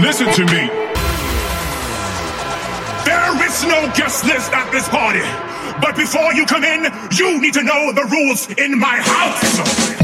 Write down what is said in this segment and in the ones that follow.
Listen to me. There is no guest list at this party. But before you come in, you need to know the rules in my house.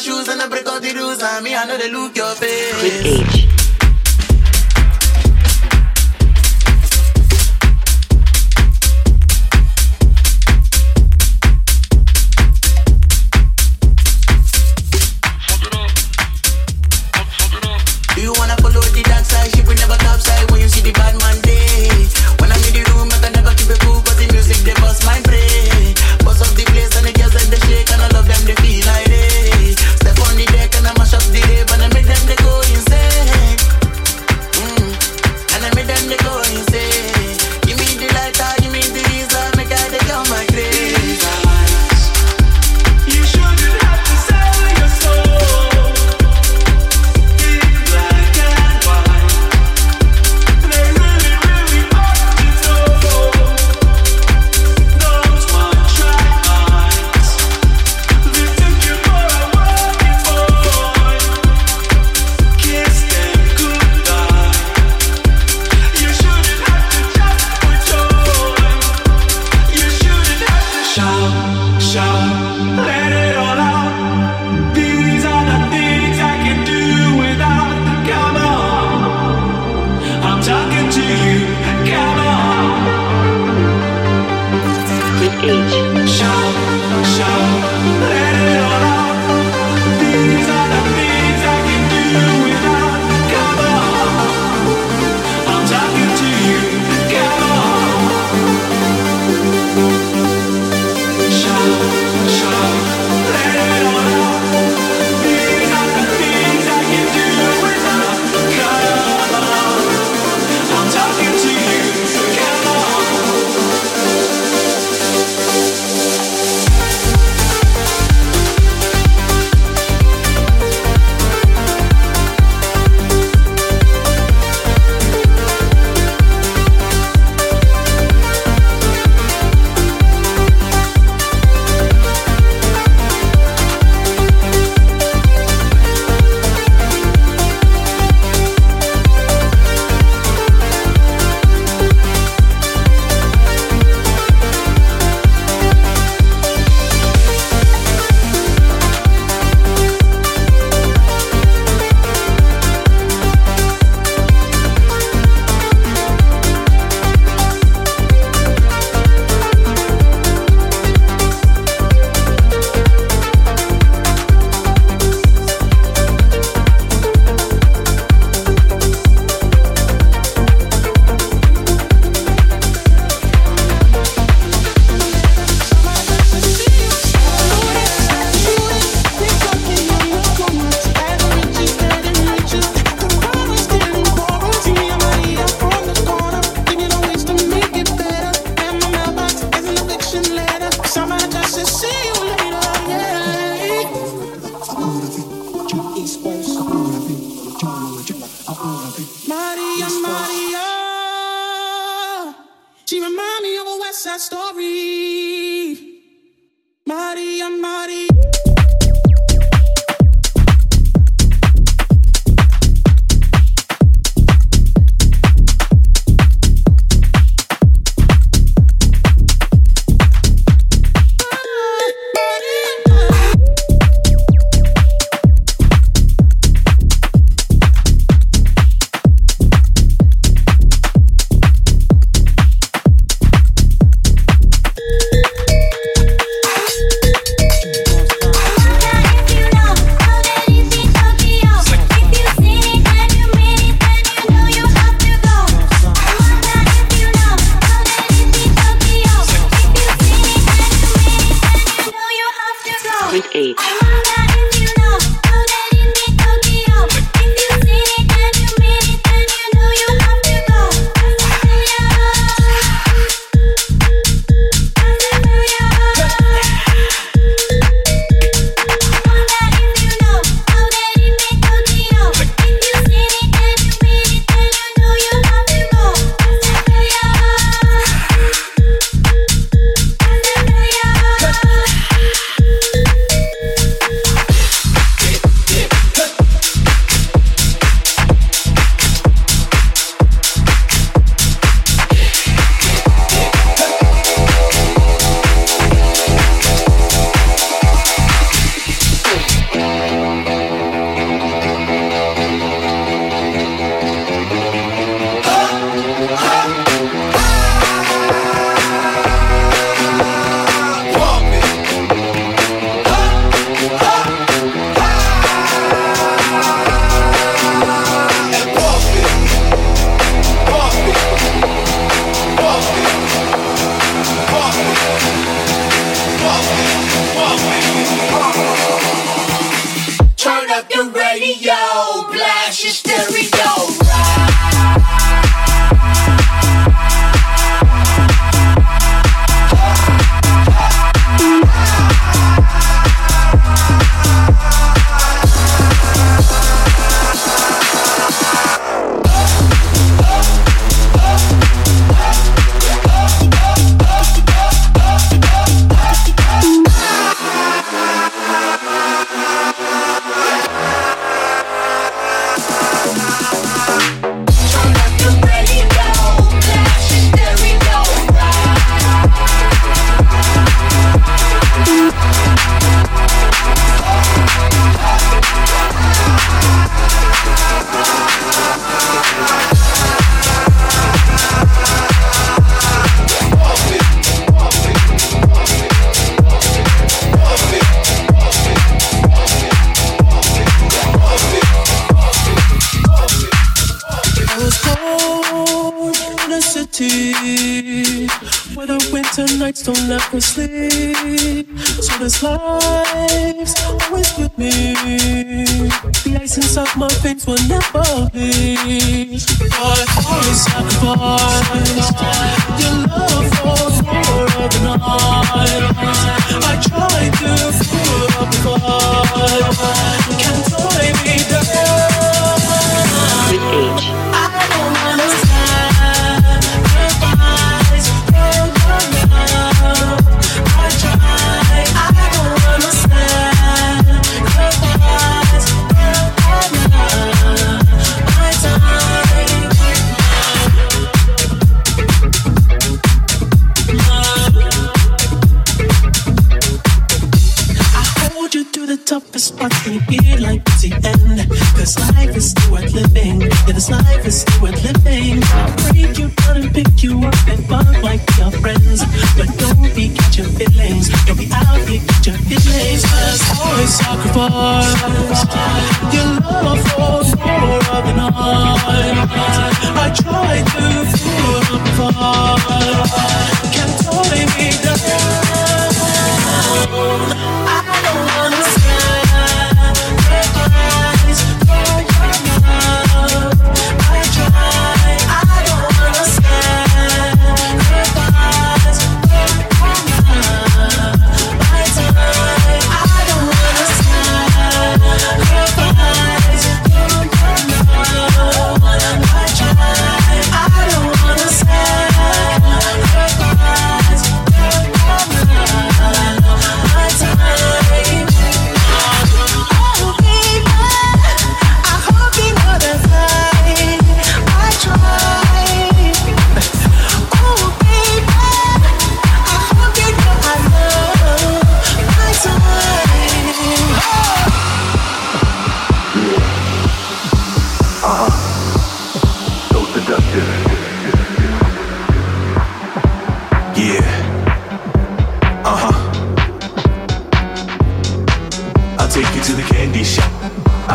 shoes and I break all the rules. And me, I know they look your face. Good age.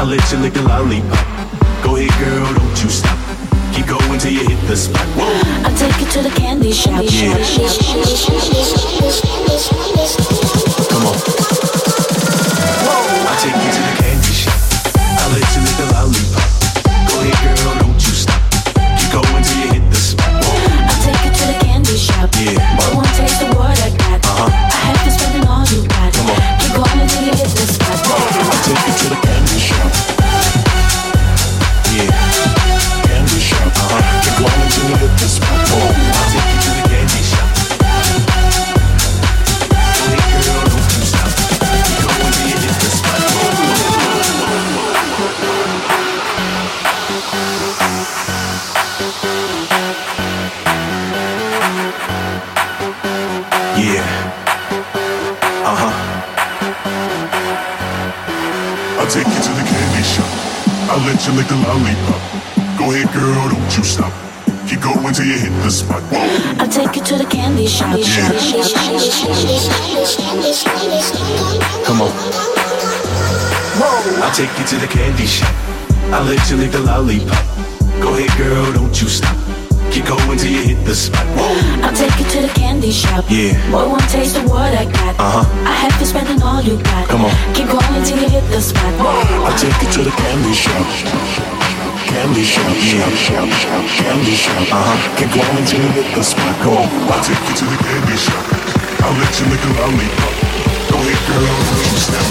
I'll let you lick a lollipop. Go ahead, girl, don't you stop. Keep going till you hit the spot. Whoa. I'll take you to the candy shop. Yeah. yeah. Come on. I'll take you to the candy shop. I'll let you lick the lollipop. Go ahead, girl, don't you stop. Keep going till you hit the spot. Whoa. I'll take you to the candy shop. Yeah. Boy, one taste of what I got. Uh huh. I have to spend all you got. Come on. Keep going till you hit the spot. Whoa. I'll take you to the candy shop candy shop, shop, shop, shop, candy shop. Uh-huh. Can go until you hit the spot. Go on, I'll take you to the candy shop. I'll let you lick a lollipop. Go ahead, girl, I'll let you snap.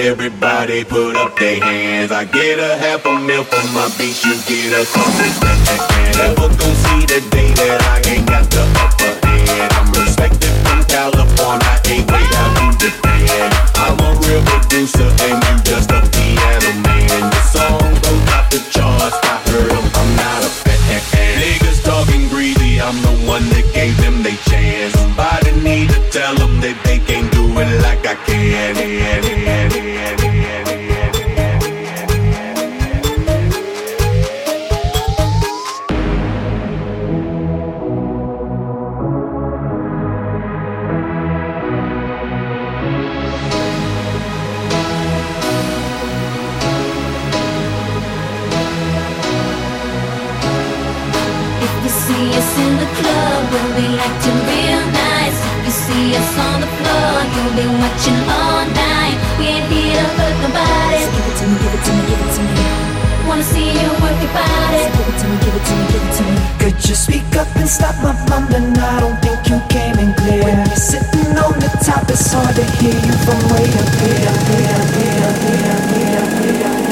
Everybody put up their hands. I get a half a mil for my beat, you get a couple. Never gon' see the day that I ain't got the upper hand. I'm respected from California, ain't way down to Japan. I'm a real producer and you just a piano man. The song goes out the charts, I heard them, I'm not a fan. Niggas talking greedy, I'm the one that gave them they chance. Need to tell them that they can't do it like I can. touching all night. We ain't here to hurt nobody. So give it to me, give it to me, give it to me. Wanna see you work your body. So give it to me, give it to me, give it to me. Could you speak up and stop my mumbling? I don't think you came in clear. When you're sitting on the top, it's hard to hear you from way up here, here, here, here, here, here, here.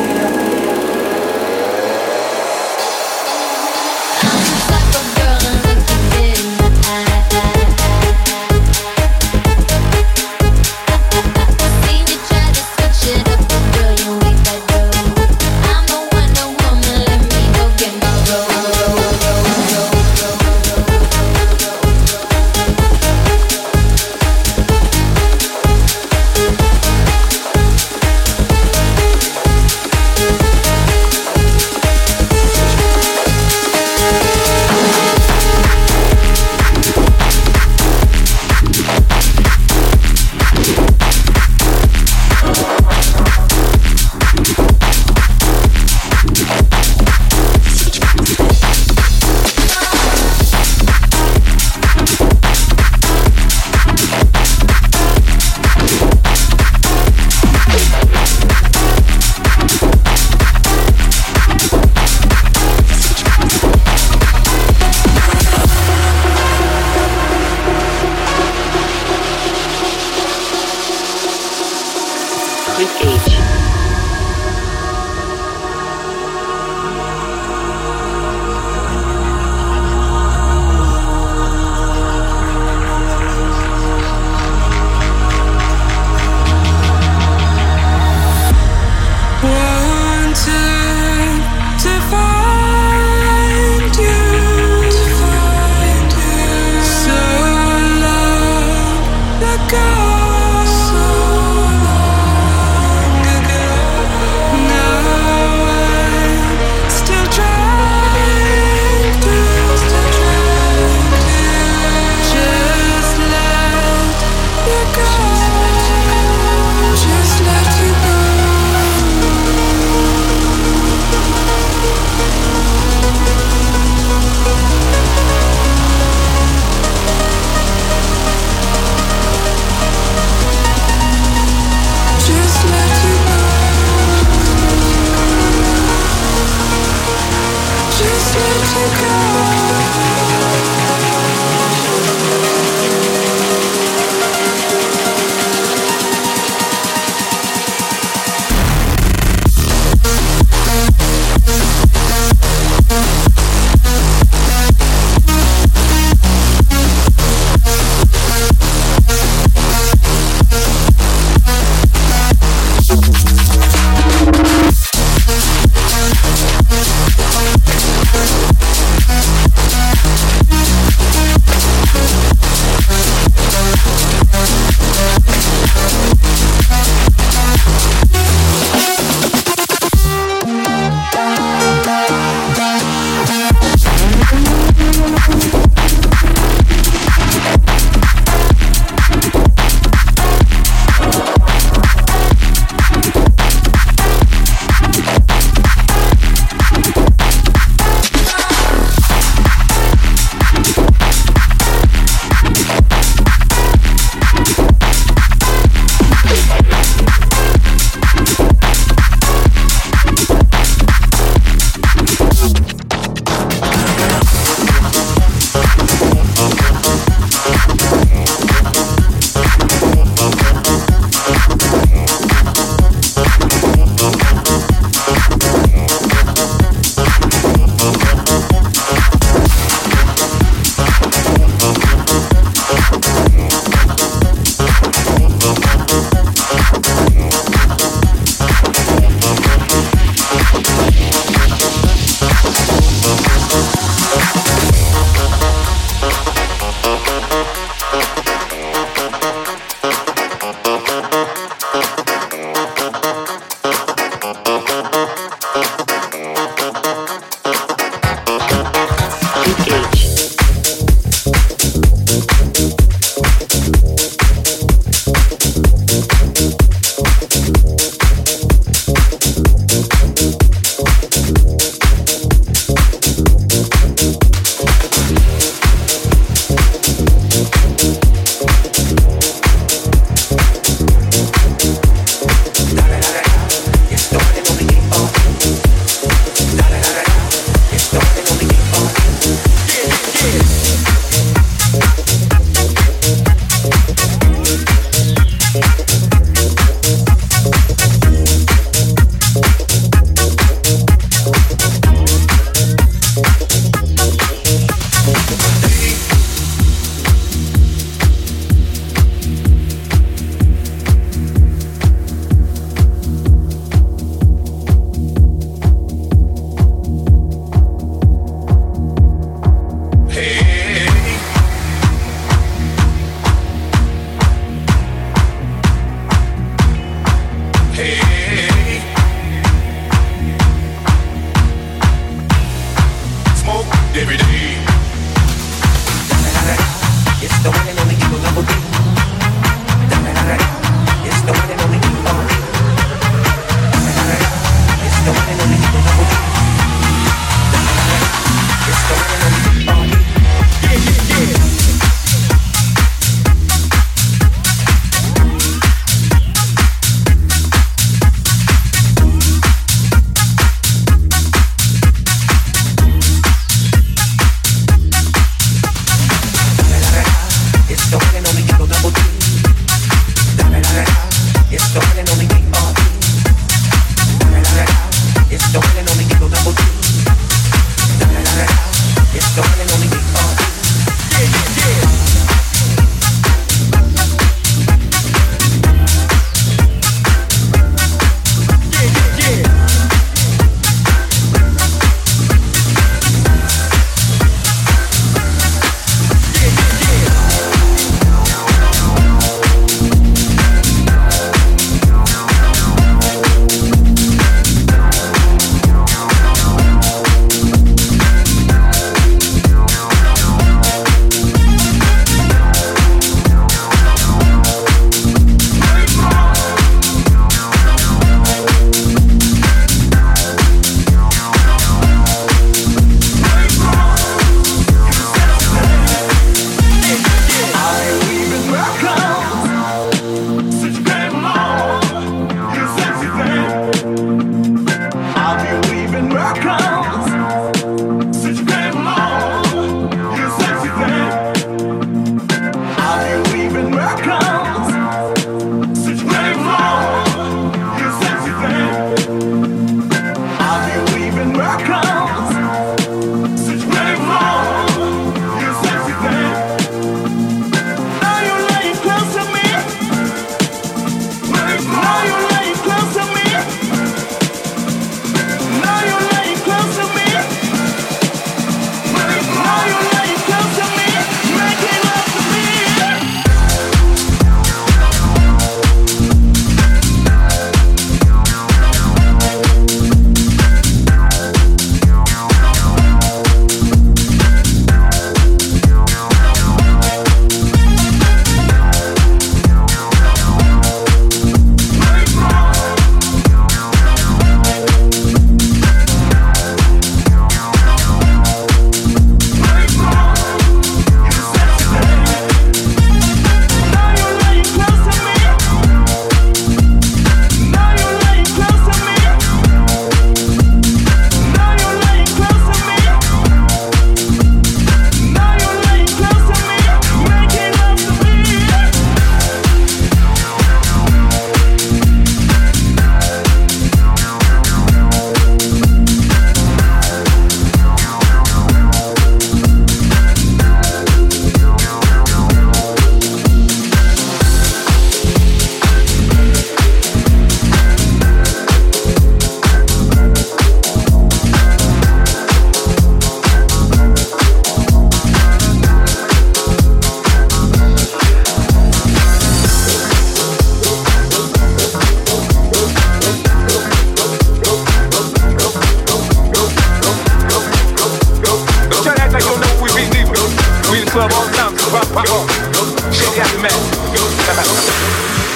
club all night, time. Rock, rock, rock. Shake out the mess.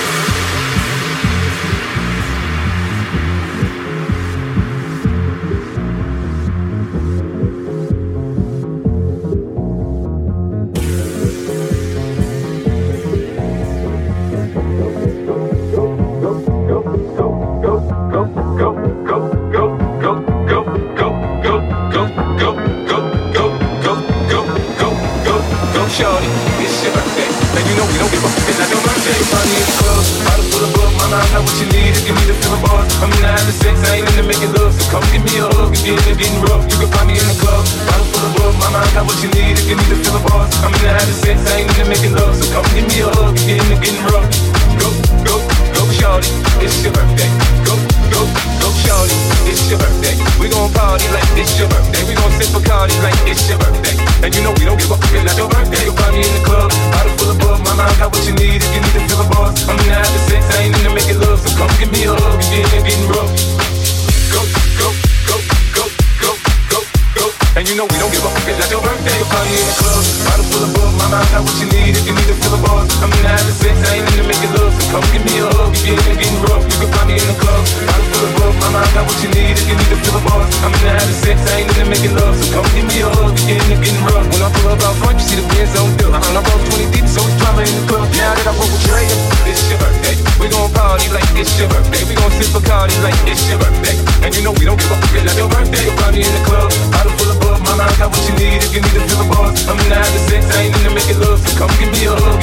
I'm mean, I had to say, I ain't need to make it love, so come give me a hug.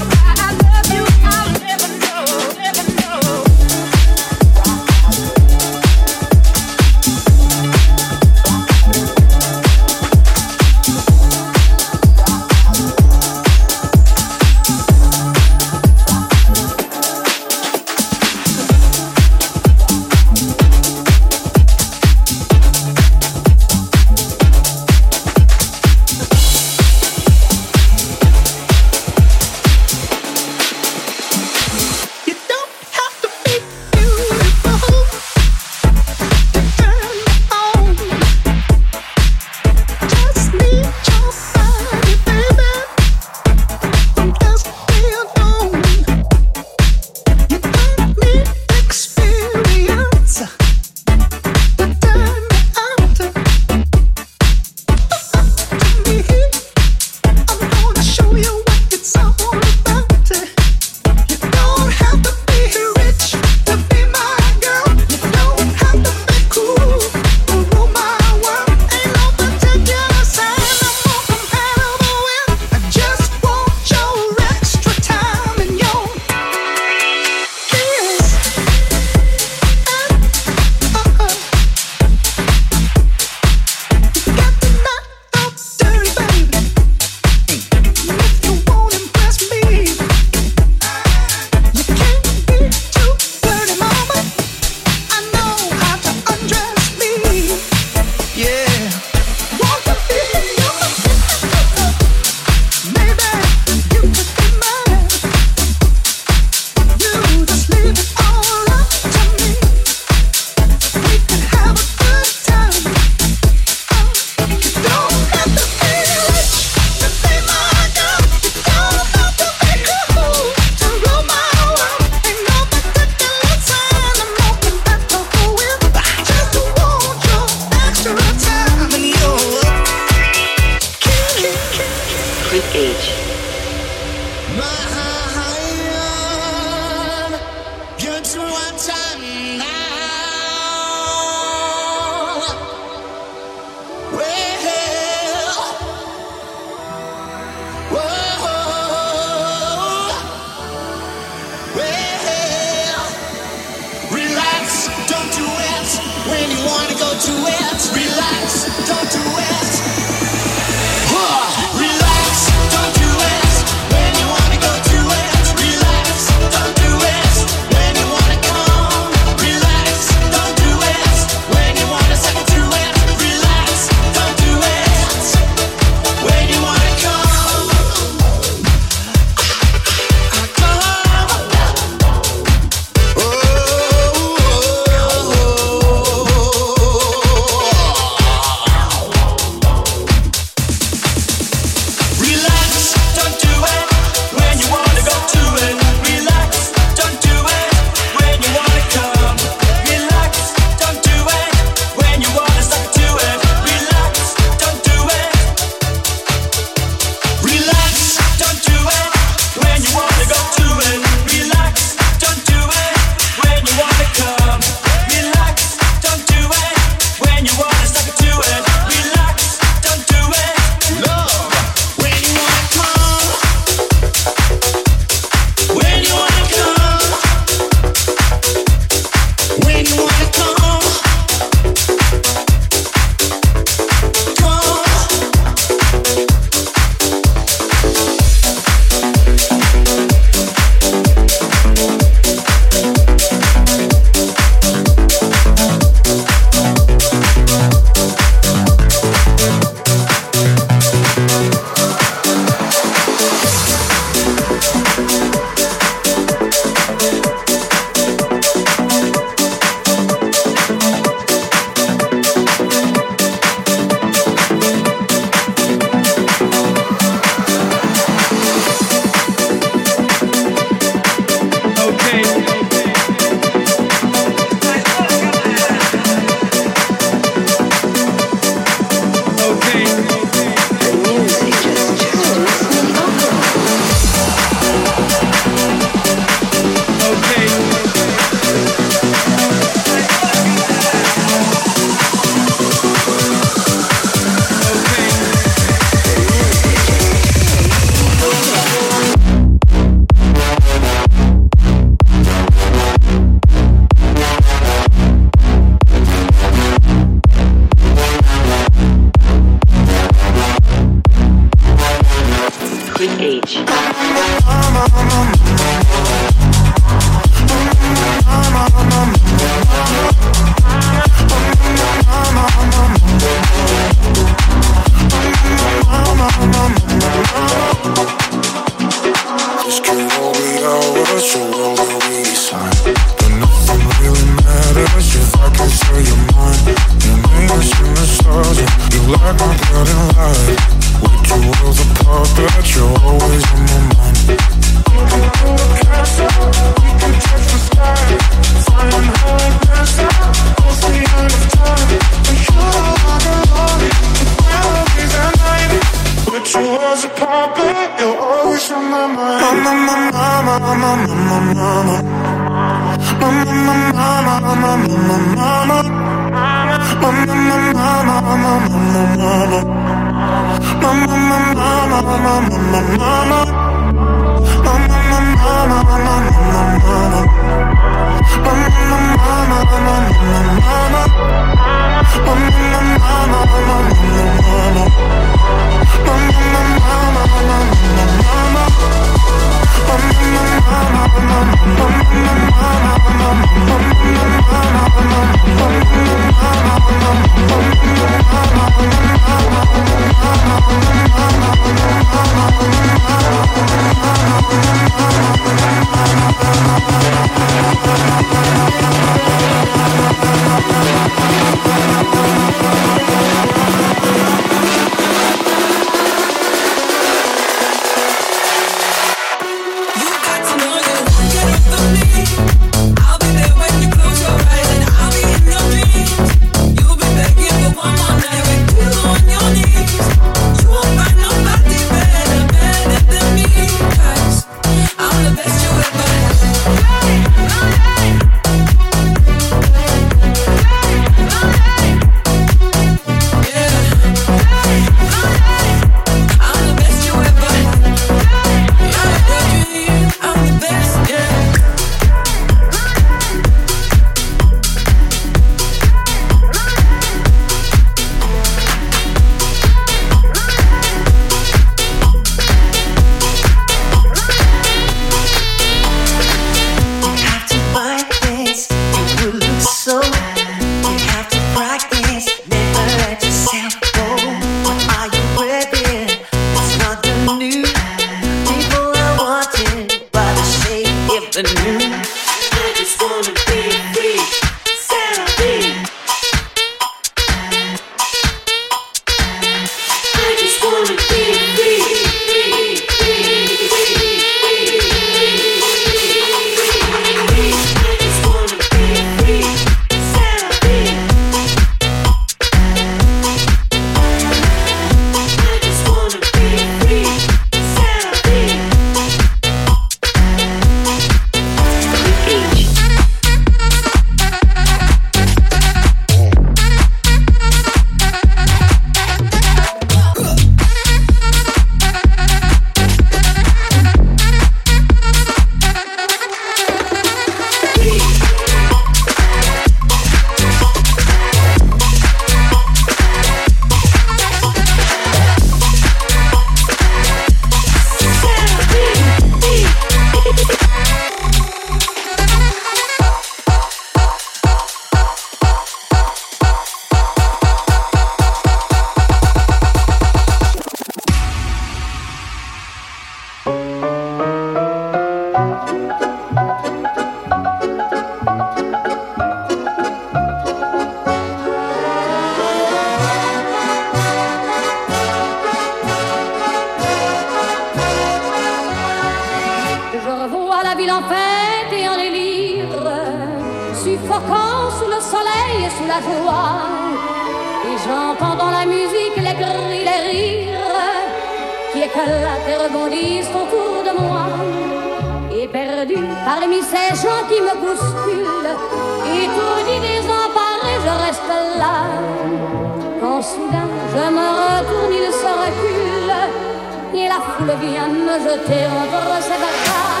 je t'ai embrassé la grâce.